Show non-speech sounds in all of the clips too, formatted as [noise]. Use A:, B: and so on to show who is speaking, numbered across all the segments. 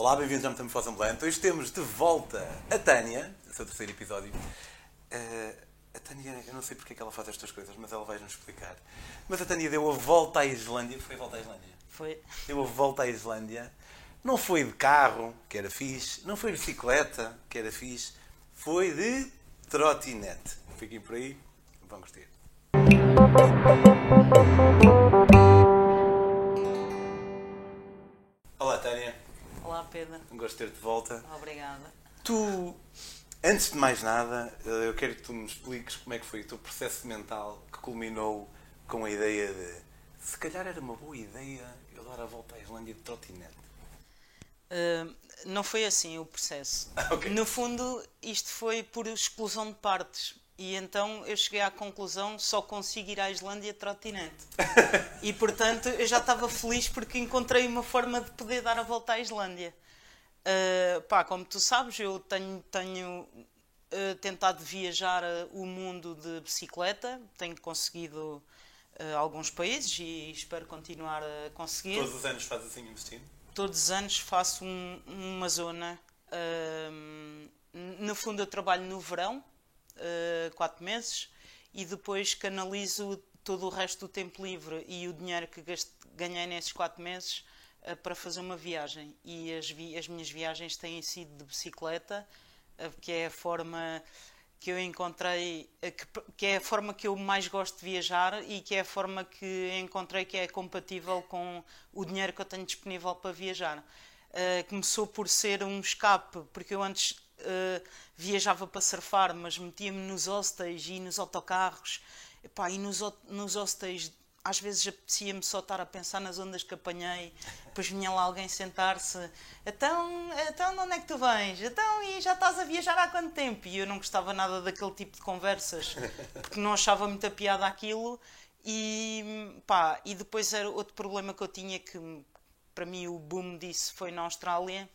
A: Olá, bem-vindos ao Metamo Ambulante. Hoje temos de volta a Tânia, o seu terceiro episódio. Uh, a Tânia, eu não sei porque é que ela faz estas coisas, mas ela vai-nos explicar. Mas a Tânia deu a volta à Islândia. Foi a volta à Islândia?
B: Foi.
A: Deu a volta à Islândia. Não foi de carro, que era fixe. Não foi de bicicleta, que era fixe. Foi de trotinete. Fiquem por aí. Vamos ter. Olá,
B: Pedro.
A: Um gosto de ter-te de volta.
B: Obrigada.
A: Tu, antes de mais nada, eh, eu quero que tu me expliques como é que foi o teu processo mental que culminou com a ideia de se calhar era uma boa ideia eu dar a volta à Islândia de trotinete.
B: Uh, não foi assim o processo. [laughs]
A: okay.
B: No fundo, isto foi por explosão de partes. E então eu cheguei à conclusão só consigo ir à Islândia de trotinete. [laughs] e portanto eu já estava feliz porque encontrei uma forma de poder dar a volta à Islândia. Uh, pá, como tu sabes, eu tenho, tenho uh, tentado viajar uh, o mundo de bicicleta, tenho conseguido alguns países e espero continuar a conseguir.
A: Todos os anos fazes assim um destino?
B: Todos os anos faço um, uma zona. no fundo, eu trabalho no verão uh, quatro meses e depois canalizo todo o resto do tempo livre e o dinheiro que gaste, ganhei nesses quatro meses uh, para fazer uma viagem. E as, vi as, minhas viagens têm sido de bicicleta, uh, que é a forma que eu encontrei, que, que, é a forma que eu mais gosto de viajar e que é a forma que encontrei que é compatível com o dinheiro que eu tenho disponível para viajar. começou por ser um escape, porque eu antes uh, viajava para surfar, mas metia-me nos hostels e nos autocarros. Epá, e nos, nos hostels às vezes apetecia-me só estar a pensar nas ondas que apanhei, depois vinha lá alguém sentar-se, então, então onde é que tu vens? Então, e já estás a viajar há quanto tempo? E eu não gostava nada daquele tipo de conversas, porque não achava muita piada aquilo, e pá, e depois era outro problema que eu tinha que para mim o boom disso foi na Austrália,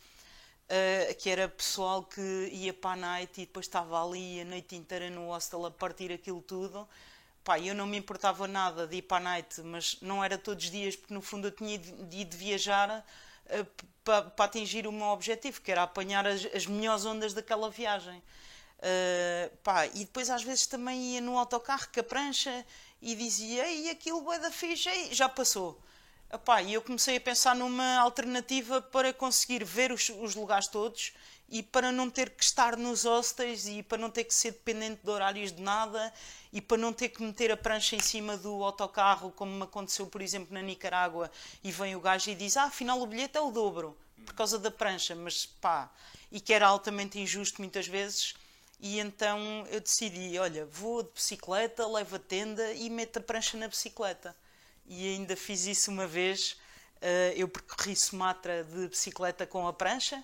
B: Uh, que era pessoal que ia para a night e depois estava ali a noite inteira no hostel a partir aquilo tudo. Pá, eu não me importava nada de ir para a night, mas não era todos os dias, porque no fundo eu tinha de de viajar uh, para, para atingir o meu objetivo, que era apanhar as, as melhores ondas daquela viagem. Uh, pá, e depois às vezes também ia no autocarro com a prancha e dizia: Ei, aquilo é da ficha, já passou. Epá, e eu comecei a pensar numa alternativa para conseguir ver os, os, lugares todos e para não ter que estar nos hostels e para não ter que ser dependente de horários de nada e para não ter que meter a prancha em cima do autocarro, como me aconteceu, por exemplo, na Nicarágua, e vem o gajo e diz: Ah, afinal o bilhete é o dobro, por causa da prancha, mas pá, e que era altamente injusto muitas vezes. E então eu decidi: olha, vou de bicicleta, levo a tenda e meto a prancha na bicicleta e ainda fiz isso uma vez. Uh, eu percorri Sumatra de bicicleta com a prancha.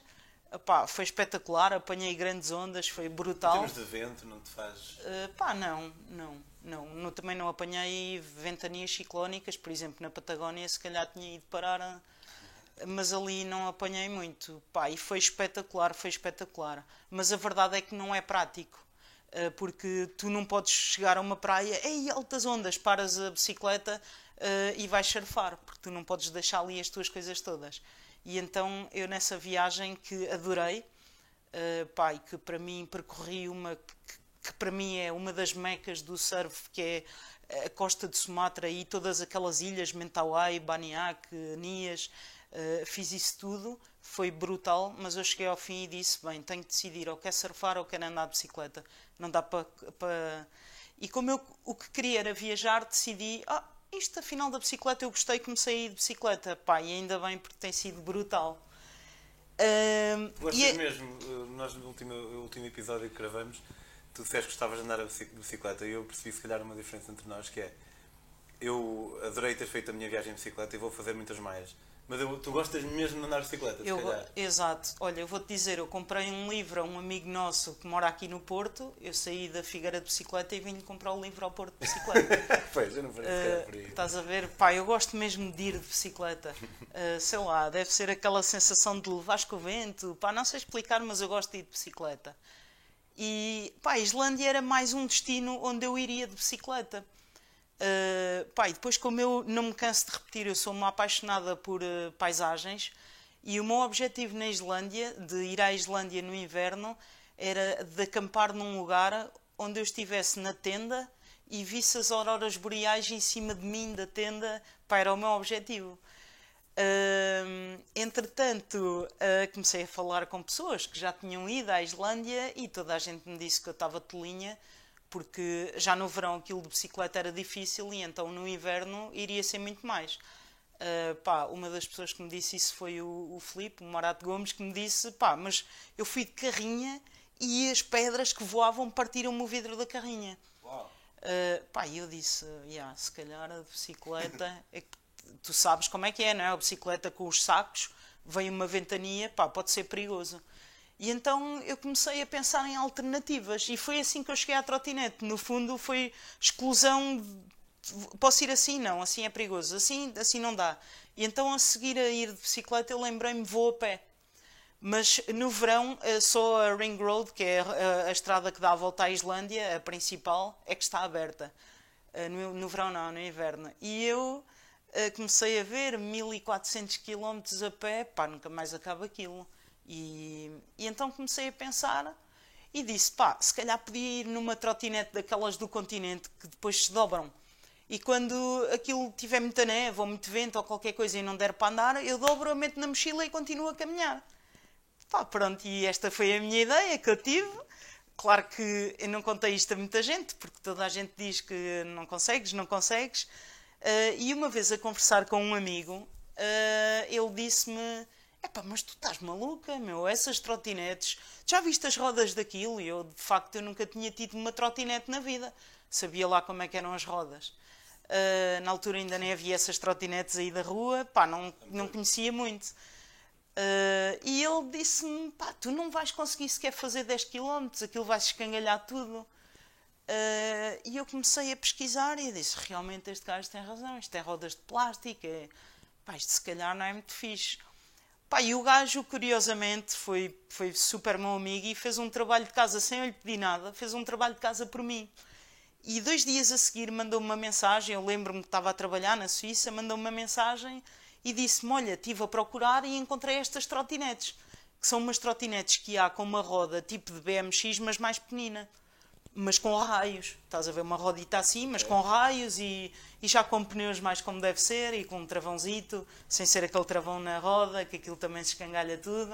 B: Epá, foi espetacular, apanhei grandes ondas, foi brutal.
A: Em termos de vento, não te faz.
B: Uh, pá, não, não, não, não. Também não apanhei ventanias ciclónicas, por exemplo, na Patagónia, se calhar tinha ido parar, mas ali não apanhei muito. Pá, e foi espetacular, foi espetacular. Mas a verdade é que não é prático. Uh, porque tu não podes chegar a uma praia, ei, altas ondas, paras a bicicleta, uh, e vais surfar, porque tu não podes deixar ali as tuas coisas todas. E então eu nessa viagem que adorei, uh, pai, que para mim percorri uma que, que, para mim é uma das mecas do surf, que é a costa de Sumatra e todas aquelas ilhas, Mentawai, Baniak, Nias, uh, fiz isso tudo, foi brutal, mas eu cheguei ao fim e disse, bem, tenho que decidir, ou quer surfar ou quer andar de bicicleta, não dá para... Pa... E como eu o que queria era viajar, decidi, ah, isto afinal da bicicleta eu gostei, comecei a ir de bicicleta, pá, e ainda bem porque tem sido brutal.
A: Uh, Gostas. É- mesmo, eh, nós no último, último episódio que gravamos, tu disseste que gostavas de andar de bicicleta e eu percebi se calhar uma diferença entre nós que é eu adorei ter feito a minha viagem de bicicleta e vou fazer muitas mais mas eu, tu gostas mesmo de andar de bicicleta,
B: eu,
A: se calhar.
B: Exato. Olha, eu vou-te dizer, eu comprei um livro a um amigo nosso que mora aqui no Porto. Eu saí da Figueira de Bicicleta e vim comprar o livro ao Porto de Bicicleta. [laughs]
A: pois, eu não falei uh, por aí.
B: Estás a ver? Pá, eu gosto mesmo de ir de bicicleta. Uh, sei lá, deve ser aquela sensação de levar com o vento. Pá, não sei explicar, mas eu gosto de ir de bicicleta. E, pá, a Islândia era mais um destino onde eu iria de bicicleta. Uh, pá, e depois, como eu não me canso de repetir, eu sou uma apaixonada por uh, paisagens E o meu objetivo na Islândia, de ir à Islândia no inverno, era de acampar num lugar onde eu estivesse na tenda e visse as auroras boreais em cima de mim da tenda, para era o meu objetivo. Uh, entretanto, uh, comecei a falar com pessoas que já tinham ido à Islândia e toda a gente me disse que eu estava tolinha, porque já no verão aquilo de bicicleta era difícil e então no inverno iria ser muito mais. Uh, pá, uma das pessoas que me disse isso foi o, o Filipe, o Morato Gomes, que me disse: pá, mas eu fui de carrinha e as pedras que voavam partiram-me o vidro da carrinha. Uh, pá, eu disse: yeah, se calhar a bicicleta é tu sabes como é que é, não é? A bicicleta com os sacos, vem uma ventania, pá, pode ser perigoso. E então eu comecei a pensar em alternativas e foi assim que eu cheguei à trotinete. No fundo foi exclusão, posso ir assim? Não, assim é perigoso, assim, assim não dá. E então a seguir a ir de bicicleta eu lembrei-me, vou a pé. Mas no verão eh, só a Ring Road, que é a, a, estrada que dá a volta à Islândia, a principal, é que está aberta. Eh, no, no verão não, no inverno. E eu comecei a ver 1400 km a pé, pá, nunca mais acaba aquilo. E, e, então comecei a pensar e disse, pá, se calhar podia ir numa trotinete daquelas do continente que depois se dobram. E quando aquilo tiver muita neve ou muito vento ou qualquer coisa e não der para andar, eu dobro, a meto na mochila e continuo a caminhar. Pá, pronto, e esta foi a minha ideia que eu tive. Claro que eu não contei isto a muita gente, porque toda a gente diz que não consegues, não consegues. Uh, e uma vez a conversar com um amigo, uh, ele disse-me: Epá, mas tu estás maluca, meu, essas trotinetes, já viste as rodas daquilo? E eu, de facto, eu nunca tinha tido uma trotinete na vida, sabia lá como é que eram as rodas. Uh, na altura ainda nem havia essas trotinetes aí da rua, pá, não, não conhecia muito. Uh, e ele disse-me: pá, tu não vais conseguir sequer fazer 10 km, aquilo vai se escangalhar tudo. Uh, e eu comecei a pesquisar e disse: realmente este gajo tem razão, isto é rodas de plástico, é... Pá, isto se calhar não é muito fixe. Pá, e o gajo, curiosamente, foi, foi super meu amigo e fez um trabalho de casa sem eu lhe pedir nada, fez um trabalho de casa por mim. E dois dias a seguir mandou-me uma mensagem. Eu lembro-me que estava a trabalhar na Suíça, mandou-me uma mensagem e disse-me: Olha, estive a procurar e encontrei estas trotinetes, que são umas trotinetes que há com uma roda tipo de BMX, mas mais pequenina mas com raios. Estás a ver uma rodita assim, mas é. com raios e, e já com pneus mais como deve ser e com um travãozito, sem ser aquele travão na roda, que aquilo também se escangalha tudo.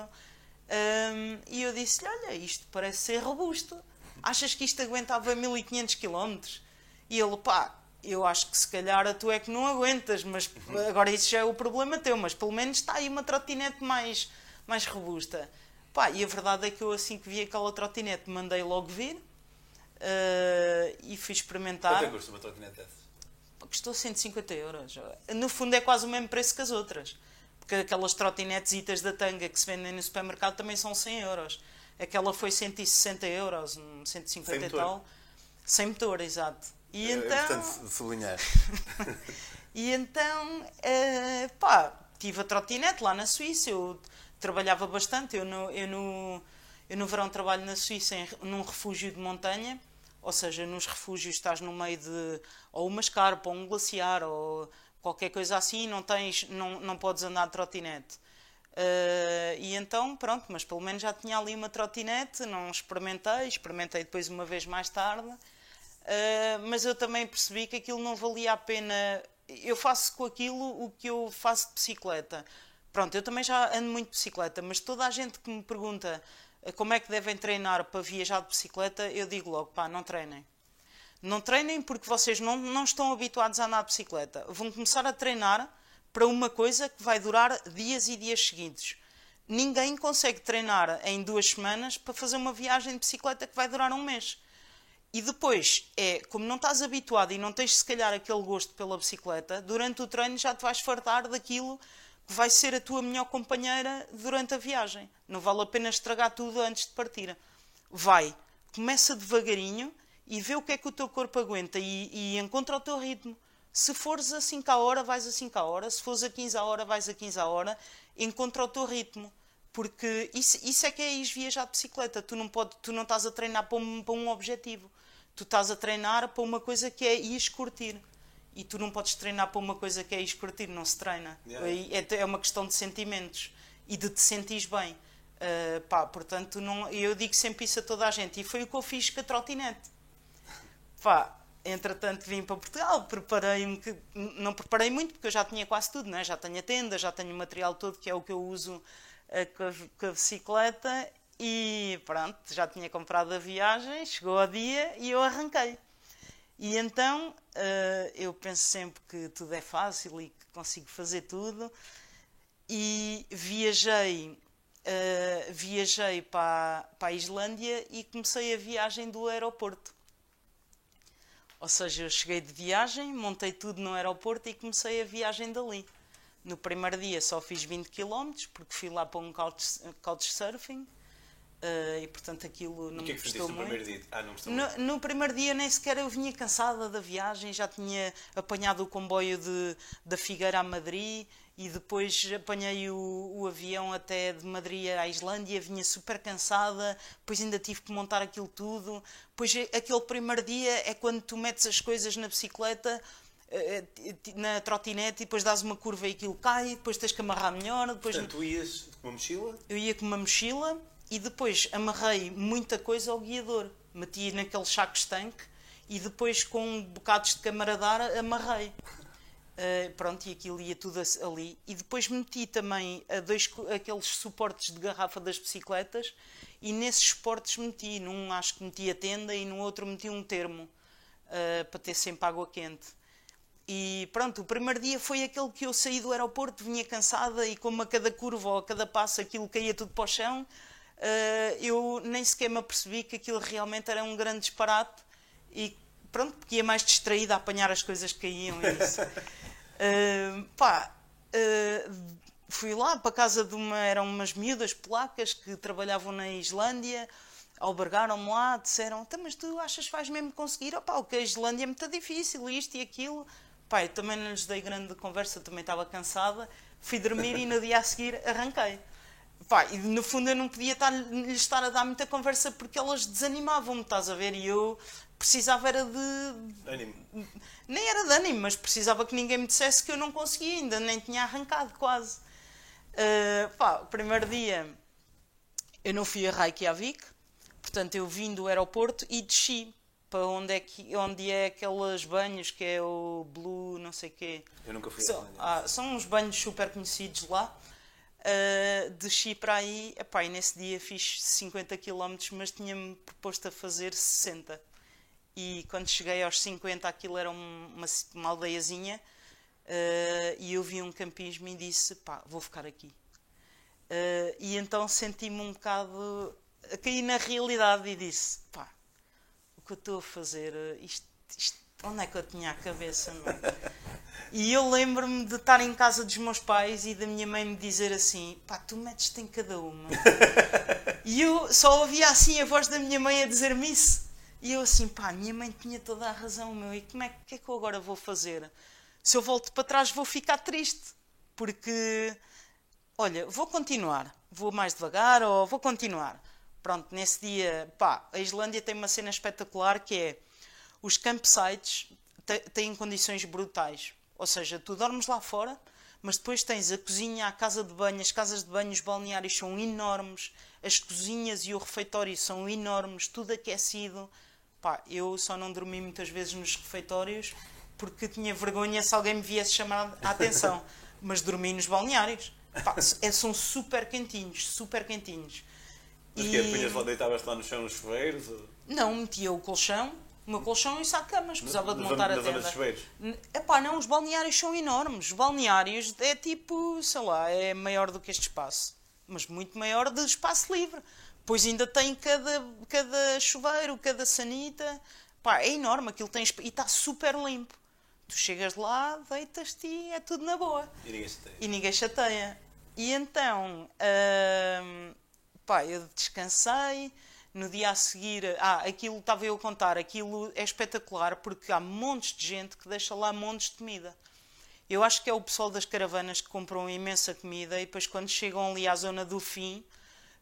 B: Um, e eu disse-lhe: Olha, isto parece ser robusto. Achas que isto aguentava 1500 km? E ele, pá, eu acho que se calhar a tu é que não aguentas, mas agora isso já é o problema teu, mas pelo menos está aí uma trotinete mais, mais robusta. Pá, e a verdade é que eu assim que vi aquela trotinete mandei logo vir Uh, e fui experimentar.
A: Quanto é que custa uma trotinete dessas?
B: Custou 150 euros. No fundo é quase o mesmo preço que as outras. Porque aquelas trotinetes da tanga que se vendem no supermercado também são 100 euros. Aquela foi 160 euros, 150 Sem e tal. Sem motor, exato. E
A: é,
B: então...
A: É importante sublinhar. [laughs]
B: e então, uh, pá, tive a trotinete lá na Suíça. Eu trabalhava bastante. Eu no, eu no, eu no verão trabalho na Suíça em, num refúgio de montanha ou seja, nos refúgios estás no meio de ou uma escarpa, ou um glaciar, ou qualquer coisa assim, não tens, não, não podes andar de trotinete. Uh, e então, pronto, mas pelo menos já tinha ali uma trotinete, não experimentei, experimentei depois uma vez mais tarde, uh, mas eu também percebi que aquilo não valia a pena. Eu faço com aquilo o que eu faço de bicicleta. Pronto, eu também já ando muito de bicicleta, mas toda a gente que me pergunta como é que devem treinar para viajar de bicicleta, eu digo logo, pá, não treinem. Não treinem porque vocês não, não estão habituados a andar de bicicleta. Vão começar a treinar para uma coisa que vai durar dias e dias seguidos. Ninguém consegue treinar em duas semanas para fazer uma viagem de bicicleta que vai durar um mês. E depois, é, como não estás habituado e não tens se calhar aquele gosto pela bicicleta, durante o treino já te vais fartar daquilo vai ser a tua melhor companheira durante a viagem. Não vale a pena estragar tudo antes de partir. Vai, começa devagarinho e vê o que é que o teu corpo aguenta e, e encontra o teu ritmo. Se fores a 5 a hora, vais a 5 a hora. Se fores a 15 a hora, vais a 15 a hora. Encontra o teu ritmo. Porque isso, isso é que é ir viajar de bicicleta. Tu não, pode, tu não estás a treinar para um, para um objetivo. Tu estás a treinar para uma coisa que é ir curtir e tu não podes treinar para uma coisa que é escurtir, não se treina. Yeah. É, é uma questão de sentimentos. e de te sentires bem. Uh, pá, portanto, não, eu digo sempre isso a toda a gente. E foi o que eu fiz com a trotinete. Pá, entretanto vim para Portugal, preparei-me, não preparei muito porque eu já tinha quase tudo, né? já tenho a tenda, já tenho o material todo que é o que eu uso uh, com, a, com a bicicleta e pronto, já tinha comprado a viagem, chegou o dia e eu arranquei. E então uh, eu penso sempre que tudo é fácil e que consigo fazer tudo. E viajei, uh, viajei para, para a Islândia e comecei a viagem do aeroporto. Ou seja, eu cheguei de viagem, montei tudo no aeroporto e comecei a viagem dali. No primeiro dia só fiz 20 km, porque fui lá para um couchsurfing. Uh, e portanto aquilo não
A: e que é que
B: gostou
A: muito. No primeiro dia? Ah, não
B: no, no primeiro dia nem sequer eu vinha cansada da viagem, já tinha apanhado o comboio de, da Figueira a Madrid e depois apanhei o, o, avião até de Madrid à Islândia, vinha super cansada, depois ainda tive que montar aquilo tudo. Depois aquele primeiro dia é quando tu metes as coisas na bicicleta, eh, na trotinete e depois dás uma curva e aquilo cai, depois tens que amarrar melhor. Depois...
A: Portanto, tu ias com uma mochila?
B: Eu ia com uma mochila e depois amarrei muita coisa ao guiador. Meti naqueles sacos tanque e depois com bocados de camaradar amarrei. Uh, pronto, e aquilo ia tudo ali. E depois meti também dois, aqueles suportes de garrafa das bicicletas e nesses suportes meti, num acho que meti a tenda e no outro meti um termo uh, para ter sempre água quente. E pronto, o primeiro dia foi aquele que eu saí do aeroporto, vinha cansada e como a cada curva ou a cada passo aquilo caía tudo para o chão, eu nem sequer me apercebi que aquilo realmente era um grande disparate e pronto, porque ia mais distraída a apanhar as coisas que caíam e isso. uh, [laughs] pá, uh, fui lá para a casa de uma, eram umas miúdas polacas que trabalhavam na Islândia, albergaram-me lá, disseram, então, mas tu achas que vais mesmo conseguir? Opá, o que a Islândia é muito difícil, isto e aquilo. Pá, eu também não lhes dei grande conversa, também estava cansada, fui dormir e no dia a seguir arranquei. Pá, e no fundo eu não podia estar, lhes estar a dar muita conversa porque elas desanimavam-me, estás a ver? E eu precisava era de.
A: Ânimo.
B: Nem era de ânimo, mas precisava que ninguém me dissesse que eu não conseguia ainda, nem tinha arrancado quase. Uh, pá, o primeiro dia eu não fui a Reykjavik, portanto eu vim do aeroporto e desci para onde é, que, onde é aqueles banhos que é o Blue, não sei quê.
A: Eu nunca fui
B: são, ah, são uns banhos super conhecidos lá. Uh, desci para aí, epá, e nesse dia fiz 50 km, mas tinha-me proposto a fazer 60. E quando cheguei aos 50, aquilo era uma, uma aldeiazinha, uh, e eu vi um campismo e disse: pá, vou ficar aqui. Uh, e então senti-me um bocado cair na realidade e disse: pá, o que eu estou a fazer, isto, isto, onde é que eu tinha a cabeça? Não? E eu lembro-me de estar em casa dos meus pais e da minha mãe me dizer assim: pá, tu metes-te em cada uma. [laughs] e eu só ouvia assim a voz da minha mãe a dizer-me isso. E eu assim, pá, minha mãe tinha toda a razão, meu, e como é que, é que eu agora vou fazer? Se eu volto para trás vou ficar triste, porque, olha, vou continuar, vou mais devagar ou vou continuar. Pronto, nesse dia, pá, a Islândia tem uma cena espetacular que é os campsites têm condições brutais. Ou seja, tu dormes lá fora, mas depois tens a cozinha, a casa de banho, as casas de banho, os balneários são enormes, as cozinhas e o refeitório são enormes, tudo aquecido. Pá, eu só não dormi muitas vezes nos refeitórios porque tinha vergonha se alguém me viesse chamar a atenção, [laughs] mas dormi nos balneários. Pá, é, são super quentinhos, super quentinhos.
A: Mas e... que punhas lá, deitavas lá no chão nos chuveiros? Ou...
B: Não, metia o colchão o meu colchão e saco de camas, precisava de montar a tenda.
A: É
B: pá, não, os balneários são enormes. Os balneários é tipo, sei lá, é maior do que este espaço. Mas muito maior de espaço livre. Pois ainda tem cada, cada chuveiro, cada sanita. Pá, é enorme, aquilo tem e está super limpo. Tu chegas lá, deitas-te e é tudo na boa.
A: E ninguém chateia.
B: E ninguém chateia. E então, hum, pá, eu descansei no dia a seguir, ah, aquilo estava eu a contar, aquilo é espetacular porque há montes de gente que deixa lá montes de comida. Eu acho que é o pessoal das caravanas que compram imensa comida e depois quando chegam ali à zona do fim,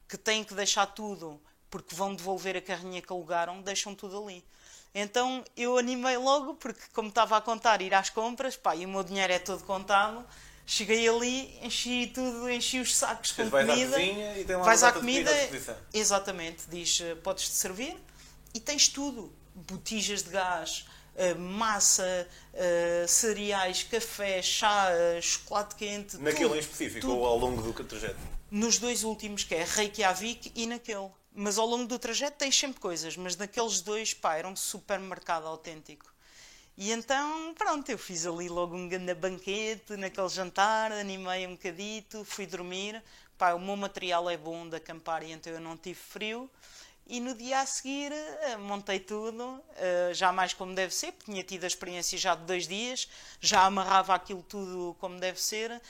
B: que têm que deixar tudo porque vão devolver a carrinha que alugaram, deixam tudo ali. Então eu animei logo, porque como estava a contar ir às compras, pá, e o meu dinheiro é todo contado, Cheguei ali, enchi tudo, enchi os sacos com comida.
A: À cozinha e tem uma
B: vais à comida,
A: à
B: exatamente, diz eh, podes-te servir e tens tudo. Botijas de gás, eh, massa, uh, cereais, café, chá, chocolate quente.
A: Naquele
B: tudo,
A: em específico
B: tudo.
A: ou ao longo do trajeto?
B: Nos dois últimos, que é Reykjavik e naquele. Mas ao longo do trajeto tens sempre coisas, mas naqueles dois, pá, era um supermercado autêntico. E então, pronto, eu fiz ali logo um grande banquete naquele jantar, animei um bocadito, fui dormir. Pá, o meu material é bom de acampar e então eu não tive frio. E no dia a seguir eh, montei tudo, eh, já mais como deve ser, porque tinha tido a experiência já de dois dias, já amarrava aquilo tudo como deve ser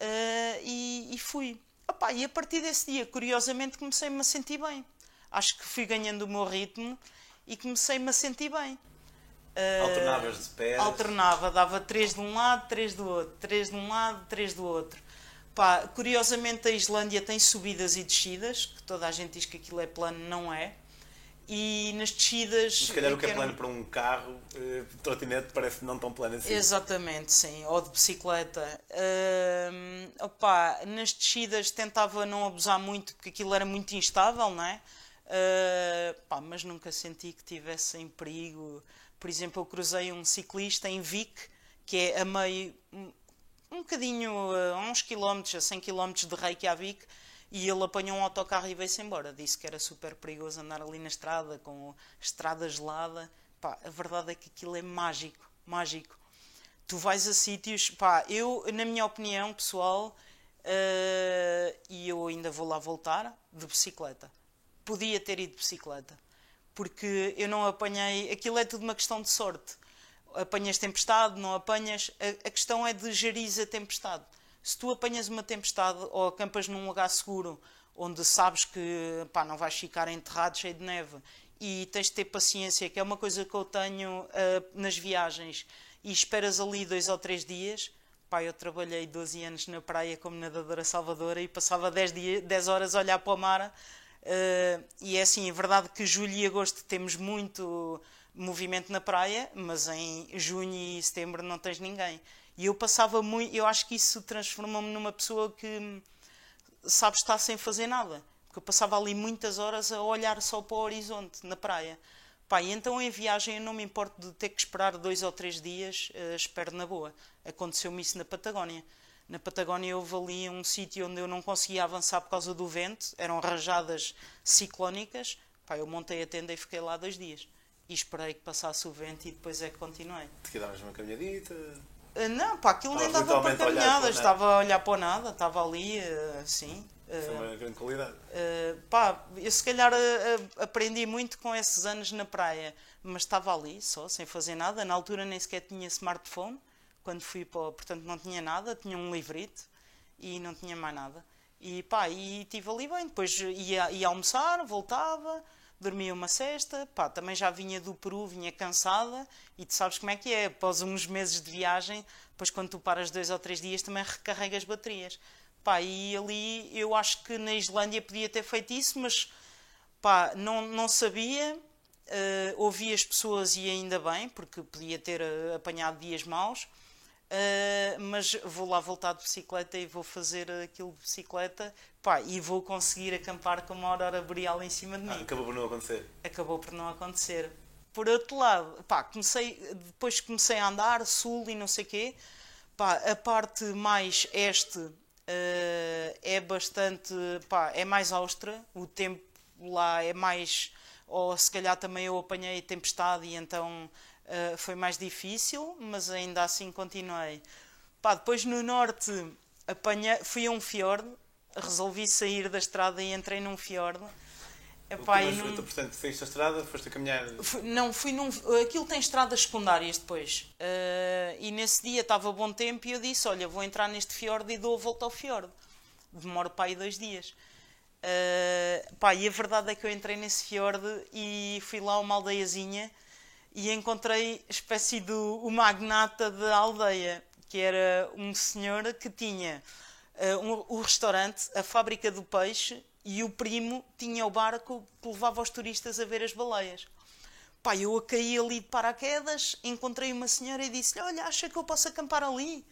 B: eh, e, fui. Opa, e a partir desse dia, curiosamente, comecei-me a sentir bem. Acho que fui ganhando o meu ritmo e comecei-me a sentir bem.
A: Alternavas de pés?
B: Alternava, dava três de um lado, três do outro, três de um lado, três do outro. Pá, curiosamente a Islândia tem subidas e descidas, que toda a gente diz que aquilo é plano, não é. E nas descidas.
A: Se calhar o que é plano para um carro, eh, trotinete parece não tão plano assim.
B: Exatamente, sim. Ou de bicicleta. Uh, opa, nas descidas tentava não abusar muito porque aquilo era muito instável, não é? Uh, pá, mas nunca senti que tivesse em perigo. Por exemplo, eu cruzei um ciclista em Vic, que é a meio um bocadinho, a uns quilómetros, a 100 quilómetros de Reykjavik, e ele apanhou um autocarro e veio-se embora. Disse que era super perigoso andar ali na estrada, com estrada gelada. Pá, a verdade é que aquilo é mágico, mágico. Tu vais a sítios, pá, eu, na minha opinião pessoal, uh, e eu ainda vou lá voltar, de bicicleta. Podia ter ido de bicicleta, porque eu não apanhei, aquilo é tudo uma questão de sorte apanhas tempestade, não apanhas. A, a questão é de gerir a tempestade. Se tu apanhas uma tempestade ou acampas num lugar seguro, onde sabes que pá, não vais ficar enterrado cheio de neve e tens de ter paciência, que é uma coisa que eu tenho uh, nas viagens, e esperas ali dois ou três dias. Pá, eu trabalhei 12 anos na praia como nadadora salvadora e passava 10, dias, 10 horas a olhar para o mar. Uh, e é assim, é verdade que julho e agosto temos muito movimento na praia, mas em junho e setembro não tens ninguém. E eu passava muito, eu acho que isso transformou-me numa pessoa que sabe estar sem fazer nada. Porque eu passava ali muitas horas a olhar só para o horizonte, na praia. Pá, e então em viagem eu não me importo de ter que esperar dois ou três dias, uh, espero na boa. Aconteceu-me isso na Patagónia. Na Patagónia houve ali um sítio onde eu não conseguia avançar por causa do vento, eram rajadas ciclónicas. Pá, eu montei a tenda e fiquei lá dois dias e esperei que passasse o vento e depois é que continuei.
A: Te quedavas uma caminhadita?
B: Uh, não, pá, aquilo nem dava para caminhadas, estava a olhar para nada, estava ali, assim.
A: Uh, Foi uma grande qualidade.
B: Uh, pá, eu se calhar aprendi muito com esses anos na praia, mas estava ali só, sem fazer nada. Na altura nem sequer tinha smartphone, quando fui para. Portanto, não tinha nada, tinha um livrito e não tinha mais nada. E pá, e estive ali bem. Depois ia, ia almoçar, voltava dormia uma cesta, pá, também já vinha do Peru, vinha cansada, e tu sabes como é que é, após uns meses de viagem, depois quando tu paras dois ou três dias também recarregas baterias. Pá, e ali eu acho que na Islândia podia ter feito isso, mas pá, não, não sabia, uh, ouvi as pessoas e ainda bem, porque podia ter uh, apanhado dias maus, Uh, mas vou lá voltar de bicicleta e vou fazer aquilo de bicicleta pá, e vou conseguir acampar com uma aurora boreal em cima de mim. Ah,
A: acabou por não acontecer.
B: Acabou por não acontecer. Por outro lado, pá, comecei, depois comecei a andar, sul e não sei o quê, pá, a parte mais este uh, é bastante, pá, é mais austra, o tempo lá é mais, ou se calhar também eu apanhei tempestade e então uh, foi mais difícil, mas ainda assim continuei. Pá, depois no norte apanhei, fui a um fiord, resolvi sair da estrada e entrei num fiord.
A: Epá, mas, num... portanto, saíste a estrada, foste a caminhar?
B: Fui, não, fui num. Aquilo tem estradas secundárias depois. Uh, e nesse dia estava bom tempo e eu disse: Olha, vou entrar neste fiord e dou a volta ao fiord. Demoro para aí dois dias. Uh, pá, e a verdade é que eu entrei nesse fiord e fui lá a uma aldeiazinha e encontrei espécie do o magnata da aldeia, que era um senhor que tinha uh, um, o restaurante, a fábrica do peixe e o primo tinha o barco que levava os turistas a ver as baleias. Pá, eu caí ali de paraquedas, encontrei uma senhora e disse-lhe: Olha, acha que eu posso acampar ali?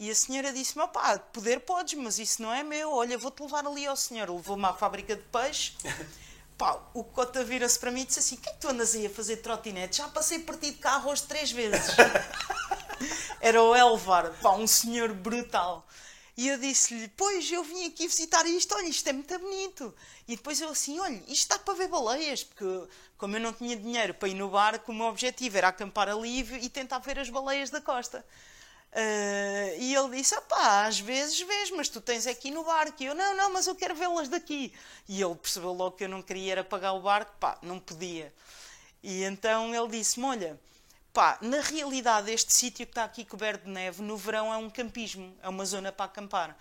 B: E a senhora disse-me: pá, poder podes, mas isso não é meu. Olha, vou-te levar ali ao senhor. Levou-me à fábrica de peixe. [laughs] Pá, o Cota vira-se para mim e disse assim: o que é que tu andas aí a fazer trotinete? Já passei por ti de carro hoje três vezes. [laughs] Era o Elvar, pá, um senhor brutal. E eu disse-lhe: Pois, eu vim aqui visitar isto, olha, isto é muito bonito. E depois eu assim: Olha, isto dá para ver baleias, porque como eu não tinha dinheiro para ir no barco, o meu objetivo era acampar ali e tentar ver as baleias da costa. Uh, e ele disse: pá, às vezes vês, mas tu tens aqui no barco. E eu: Não, não, mas eu quero vê-las daqui. E ele percebeu logo que eu não queria era pagar o barco, pá, não podia. E então ele disse-me: Olha, pá, na realidade, este sítio que está aqui coberto de neve, no verão é um campismo, é uma zona para acampar.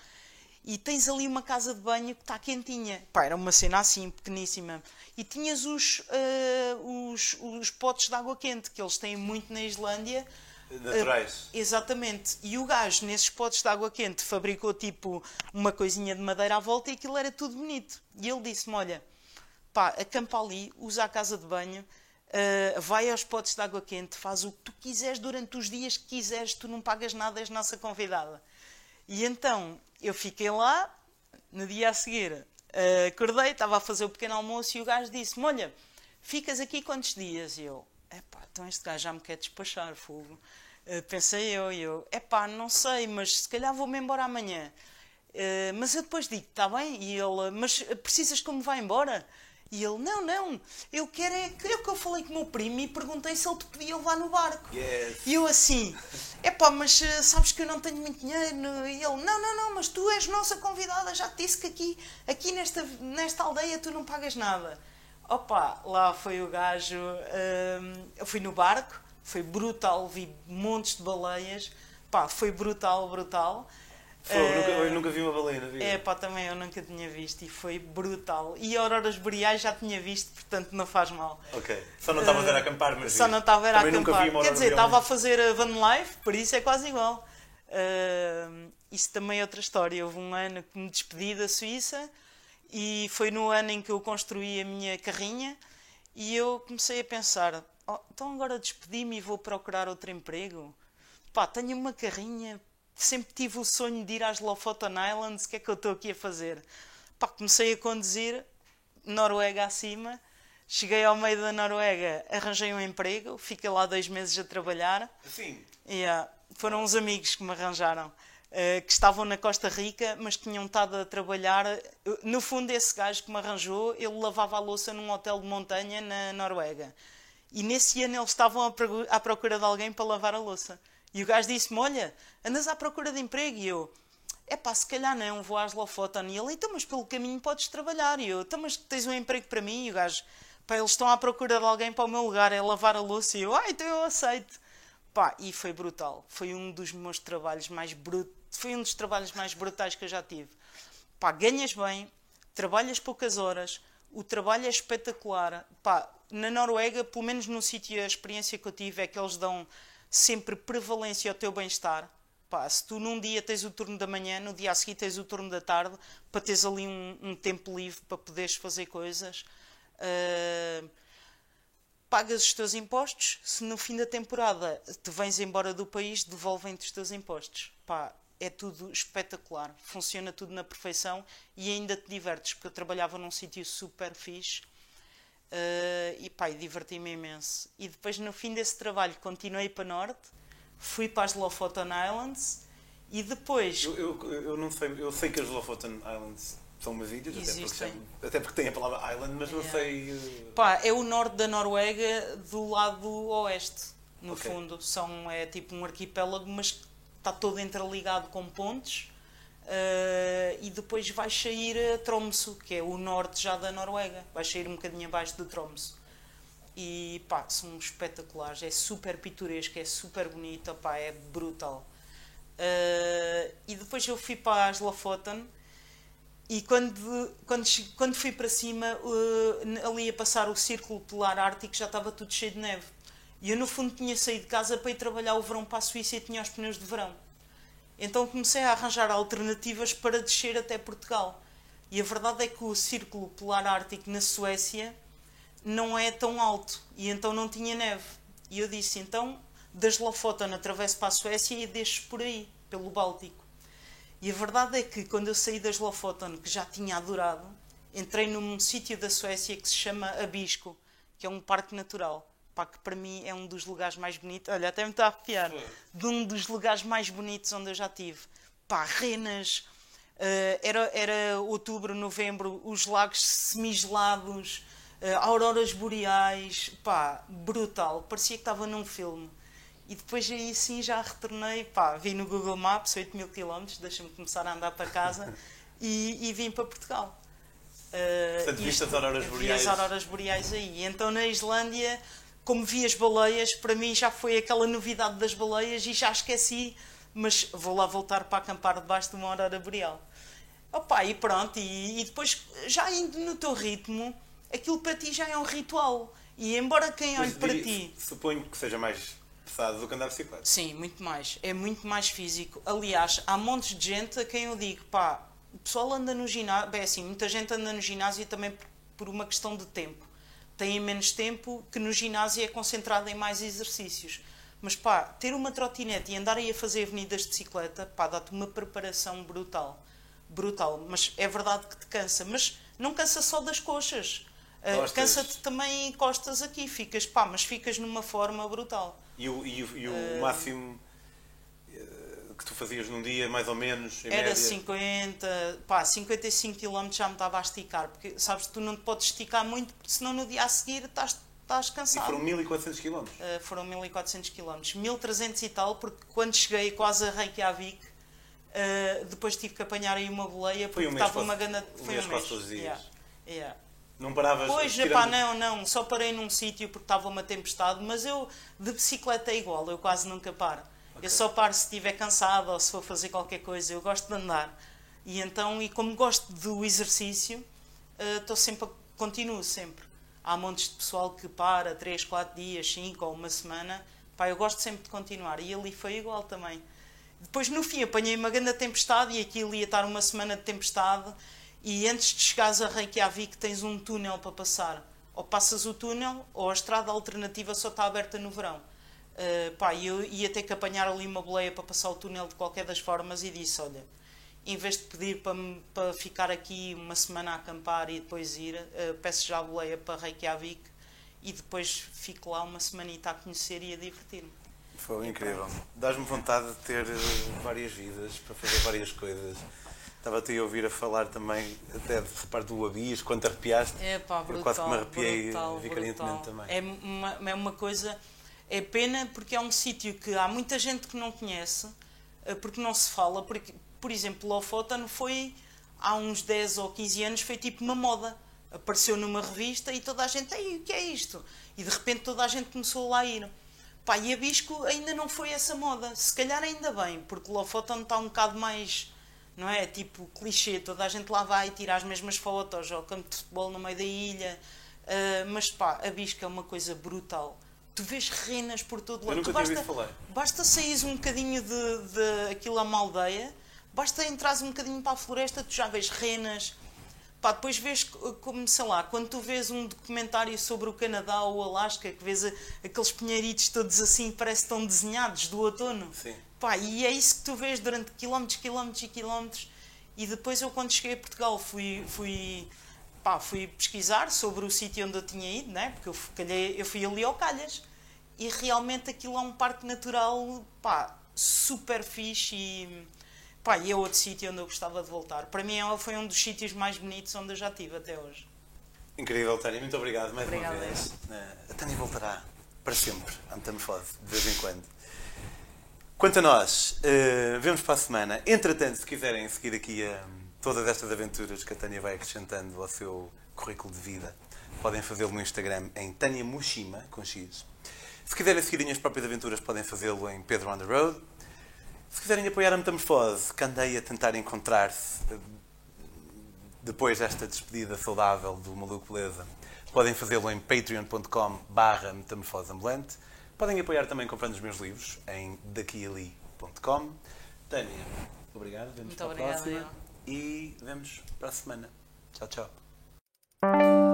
B: E tens ali uma casa de banho que está quentinha. Pá, era uma cena assim, pequeníssima. E tinhas os, uh, os, os potes de água quente, que eles têm muito na Islândia
A: Naturais.
B: Uh, exatamente. E o gajo, nesses potes de água quente, fabricou tipo uma coisinha de madeira à volta e aquilo era tudo bonito. E ele disse-me: Olha, pá, acampa ali, usa a casa de banho, uh, vai aos potes de água quente, faz o que tu quiseres durante os dias que quiseres, tu não pagas nada, és nossa convidada. E então eu fiquei lá, no dia a seguir, uh, acordei, estava a fazer o pequeno almoço e o gajo disse-me: Olha, ficas aqui quantos dias? E eu, epá, então este gajo já me quer despachar, fogo. Uh, pensei eu, e eu, epá, não sei, mas se calhar vou-me embora amanhã. Uh, mas eu depois digo, está bem? E ele, mas precisas que eu me vá embora? E ele, não, não, eu quero é que eu, que eu falei com o meu primo e perguntei se ele te podia levar no barco.
A: Yes.
B: E eu assim, epá, mas uh, sabes que eu não tenho muito dinheiro. E ele, não, não, não, mas tu és nossa convidada, já te disse que aqui, aqui nesta, nesta aldeia tu não pagas nada. Opa, lá foi o gajo. Hum, eu fui no barco, foi brutal, vi montes de baleias. Pá, foi brutal, brutal.
A: Foi, uh, nunca, eu nunca vi uma baleia na vida.
B: É, pá, também eu nunca tinha visto e foi brutal. E auroras boreais já tinha visto, portanto não faz mal.
A: Ok. Só não estava uh, a ver a acampar, mas.
B: Só não estava a ver a acampar. Quer dizer, estava a fazer a van life, por isso é quase igual. Uh, isso também é outra história. Houve um ano que me despedi da Suíça e foi no ano em que eu construí a minha carrinha e eu comecei a pensar: oh, então agora despedi-me e vou procurar outro emprego. Pá, tenho uma carrinha, sempre tive o sonho de ir às Lofoten Islands, o que é que eu estou aqui a fazer? Pá, comecei a conduzir Noruega acima, cheguei ao meio da Noruega, arranjei um emprego, fiquei lá dois meses a trabalhar.
A: Sim.
B: Yeah, foram uns amigos que me arranjaram. Uh, que estavam na Costa Rica, mas que tinham estado a trabalhar. No fundo, esse gajo que me arranjou, ele lavava a louça num hotel de montanha na Noruega. E nesse ano eles estavam à procura de alguém para lavar a louça. E o gajo disse-me: Olha, andas à procura de emprego? E eu: É pá, se calhar não, vou às Lofoten. E ele: Então, mas pelo caminho podes trabalhar. E eu: Então, mas tens um emprego para mim? E o gajo: Pá, eles estão à procura de alguém para o meu lugar, é lavar a louça. E eu: Ah, então eu aceito. Pá, e foi brutal. Foi um dos meus trabalhos mais brutos foi um dos trabalhos mais brutais que eu já tive. Pá, ganhas bem, trabalhas poucas horas, o trabalho é espetacular. Pá, na Noruega, pelo menos no sítio, a experiência que eu tive é que eles dão sempre prevalência ao teu bem-estar. Pá, se tu num dia tens o turno da manhã, no dia a seguir tens o turno da tarde, para teres ali um, um tempo livre para poderes fazer coisas. Uh, pagas os teus impostos, se no fim da temporada te vens embora do país, devolvem-te os teus impostos. Pá, é tudo espetacular, funciona tudo na perfeição e ainda te divertes, porque eu trabalhava num sítio super fixe uh, e pá, diverti-me imenso. E depois, no fim desse trabalho, continuei para Norte, fui para as Lofoten Islands e depois.
A: Eu, eu, eu não sei, eu sei que as Lofoten Islands são umas ilhas, até porque, até porque tem a palavra island, mas não sei.
B: Uh... Pá, é o norte da Noruega do lado oeste, no okay. fundo. São, é tipo um arquipélago, mas está todo interligado com pontes. Uh, e depois vai sair a Tromsø, que é o norte já da Noruega. Vai sair um bocadinho abaixo de Tromsø. E pá, são espetaculares. É super pitoresco, é super bonito, pá, é brutal. Uh, e depois eu fui para as Lofoten e quando, quando, quando fui para cima, uh, ali a passar o círculo polar ártico, já estava tudo cheio de neve. E eu, no fundo, tinha saído de casa para ir trabalhar o verão para a Suíça e tinha os pneus de verão. Então comecei a arranjar alternativas para descer até Portugal. E a verdade é que o Círculo Polar Ártico na Suécia não é tão alto e então não tinha neve. E eu disse: então, das Lofoten atravesso para a Suécia e deixo por aí. pelo Báltico. E a verdade é que quando eu saí das Lofoten, que já tinha adorado, entrei num sítio da Suécia que se chama Abisko, que é um parque natural. Pá, que para mim é um dos lugares mais bonitos. Olha, até me está a arrepiar. De um dos lugares mais bonitos onde eu já tive. Pá, renas. Uh, era, era outubro, novembro, os lagos semigelados, uh, auroras boreais. Pá, brutal. Parecia que estava num filme. E depois aí sim já retornei, pá, vi no Google Maps 8 mil km, deixa-me começar a andar para casa [laughs] e, e vim para Portugal.
A: Uh, Portanto, viste as auroras boreais.
B: As auroras boreais aí. Então na Islândia, como vi as baleias, para mim já foi aquela novidade das baleias e já esqueci, mas vou lá voltar para acampar debaixo de uma aurora boreal. Opa, e pronto, e, e depois já indo no teu ritmo, aquilo para ti já é um ritual. E embora quem olhe para ti.
A: Suponho que seja mais pesado do que andar de bicicleta.
B: Sim, muito mais. É muito mais físico. Aliás, há montes de gente a quem eu digo, pá, o pessoal anda no ginásio, bem assim, muita gente anda no ginásio também por uma questão de tempo. Têm menos tempo que no ginásio é concentrado em mais exercícios. Mas pá, ter uma trotinete e andar aí a fazer avenidas de bicicleta, pá, dá-te uma preparação brutal. Brutal. Mas é verdade que te cansa. Mas não cansa só das coxas. Uh, Cansa-te também costas aqui. Ficas, pá, mas ficas numa forma brutal.
A: E o, e o, e o uh, máximo que tu fazias num dia, mais ou menos,
B: Era média? 50, pá, 55 km já me estava a esticar, porque sabes que tu não te podes esticar muito, porque senão no dia a seguir estás, estás cansado.
A: E foram 1400 km? Uh,
B: foram 1400 km, 1300 e tal, porque quando cheguei quase a Reykjavik, uh, depois tive que apanhar aí uma boleia, porque estava uma gana...
A: Foi um mês, quase todos os dias.
B: Yeah. Yeah.
A: Não paravas?
B: Pois, tirando... pá, não, não, só parei num sítio porque estava uma tempestade, mas eu de bicicleta é igual, eu quase nunca paro. Okay. Eu só paro se estiver cansado ou se for fazer qualquer coisa. Eu gosto de andar. E então, e como gosto do exercício, estou uh, sempre, a, continuo sempre. Há montes de pessoal que para 3, 4 dias, 5 ou uma semana. Pá, eu gosto sempre de continuar. E ali foi igual também. Depois, no fim, apanhei uma grande tempestade e aquilo ia estar uma semana de tempestade. E antes de chegares a Reykjavik, tens um túnel para passar. Ou passas o túnel, ou a estrada alternativa só está aberta no verão. Uh, pá, eu ia ter que apanhar ali uma boleia para passar o túnel de qualquer das formas e disse: Olha, em vez de pedir para, para ficar aqui uma semana a acampar e depois ir, uh, peço já a boleia para Reykjavik e depois fico lá uma semanita a conhecer e a divertir-me.
A: Foi incrível. Dás-me vontade de ter eh, várias vidas para fazer várias coisas. Estava-te a ouvir a falar também, até de parte do Abis, quando te arrepiaste.
B: É pá, brutal,
A: quase que me arrepiei
B: brutal,
A: vicarentemente também.
B: É uma, é uma coisa é pena porque é um sítio que há muita gente que não conhece, eh, porque não se fala. Porque, por exemplo, Lofoten foi há uns 10 ou 15 anos, foi tipo uma moda. Apareceu numa revista e toda a gente, Ei, o que é isto? E de repente toda a gente começou lá a ir. Pá, e a Bisco ainda não foi essa moda. Se calhar ainda bem, porque Lofoten está um bocado mais, não é? Tipo clichê, toda a gente lá vai tirar as mesmas fotos, ou campo de futebol no meio da ilha. Uh, mas pá, a Bisco é uma coisa brutal tu vês renas por todo lado. Basta, basta sair um bocadinho de, de aquilo a uma aldeia, basta entrar um bocadinho para a floresta, tu já vês renas. Pá, depois vês como, sei lá, quando tu vês um documentário sobre o Canadá ou o Alasca, que vês aqueles pinheiritos todos assim, parece estão desenhados do outono.
A: Sim.
B: Pá, e é isso que tu vês durante quilómetros, quilómetros e quilómetros. E depois eu, quando cheguei a Portugal, fui, fui pá, fui pesquisar sobre o sítio onde eu tinha ido, né? porque eu, calhei, eu fui ali ao Calhas e realmente aquilo é um parque natural pá, super fixe e, pá, e é outro sítio onde eu gostava de voltar. Para mim foi um dos sítios mais bonitos onde eu já estive até hoje.
A: Incrível, Tânia, muito obrigado mais
B: Obrigada.
A: uma vez. Eh, a Tânia voltará para sempre à Metamorfose, de vez em quando. Quanto a nós, uh, vemos para a semana. Entretanto, se quiserem seguir aqui uh, todas estas aventuras que a Tânia vai acrescentando ao seu currículo de vida, podem fazê-lo no Instagram em Tânia Mushima, com X. Se quiserem seguir as minhas próprias aventuras, podem fazê-lo em Pedro on the Road. Se quiserem apoiar a Metamorfose, que andei a tentar encontrar-se eh, depois desta despedida saudável do Maluco Beleza, podem fazê-lo em patreon.com barra metamorfoseambulante. Podem apoiar também comprando os meus livros em daquiali.com. Tânia, obrigado. Vemos
B: Muito
A: para a
B: obrigada,
A: próxima. E vemos para a semana. Tchau, tchau.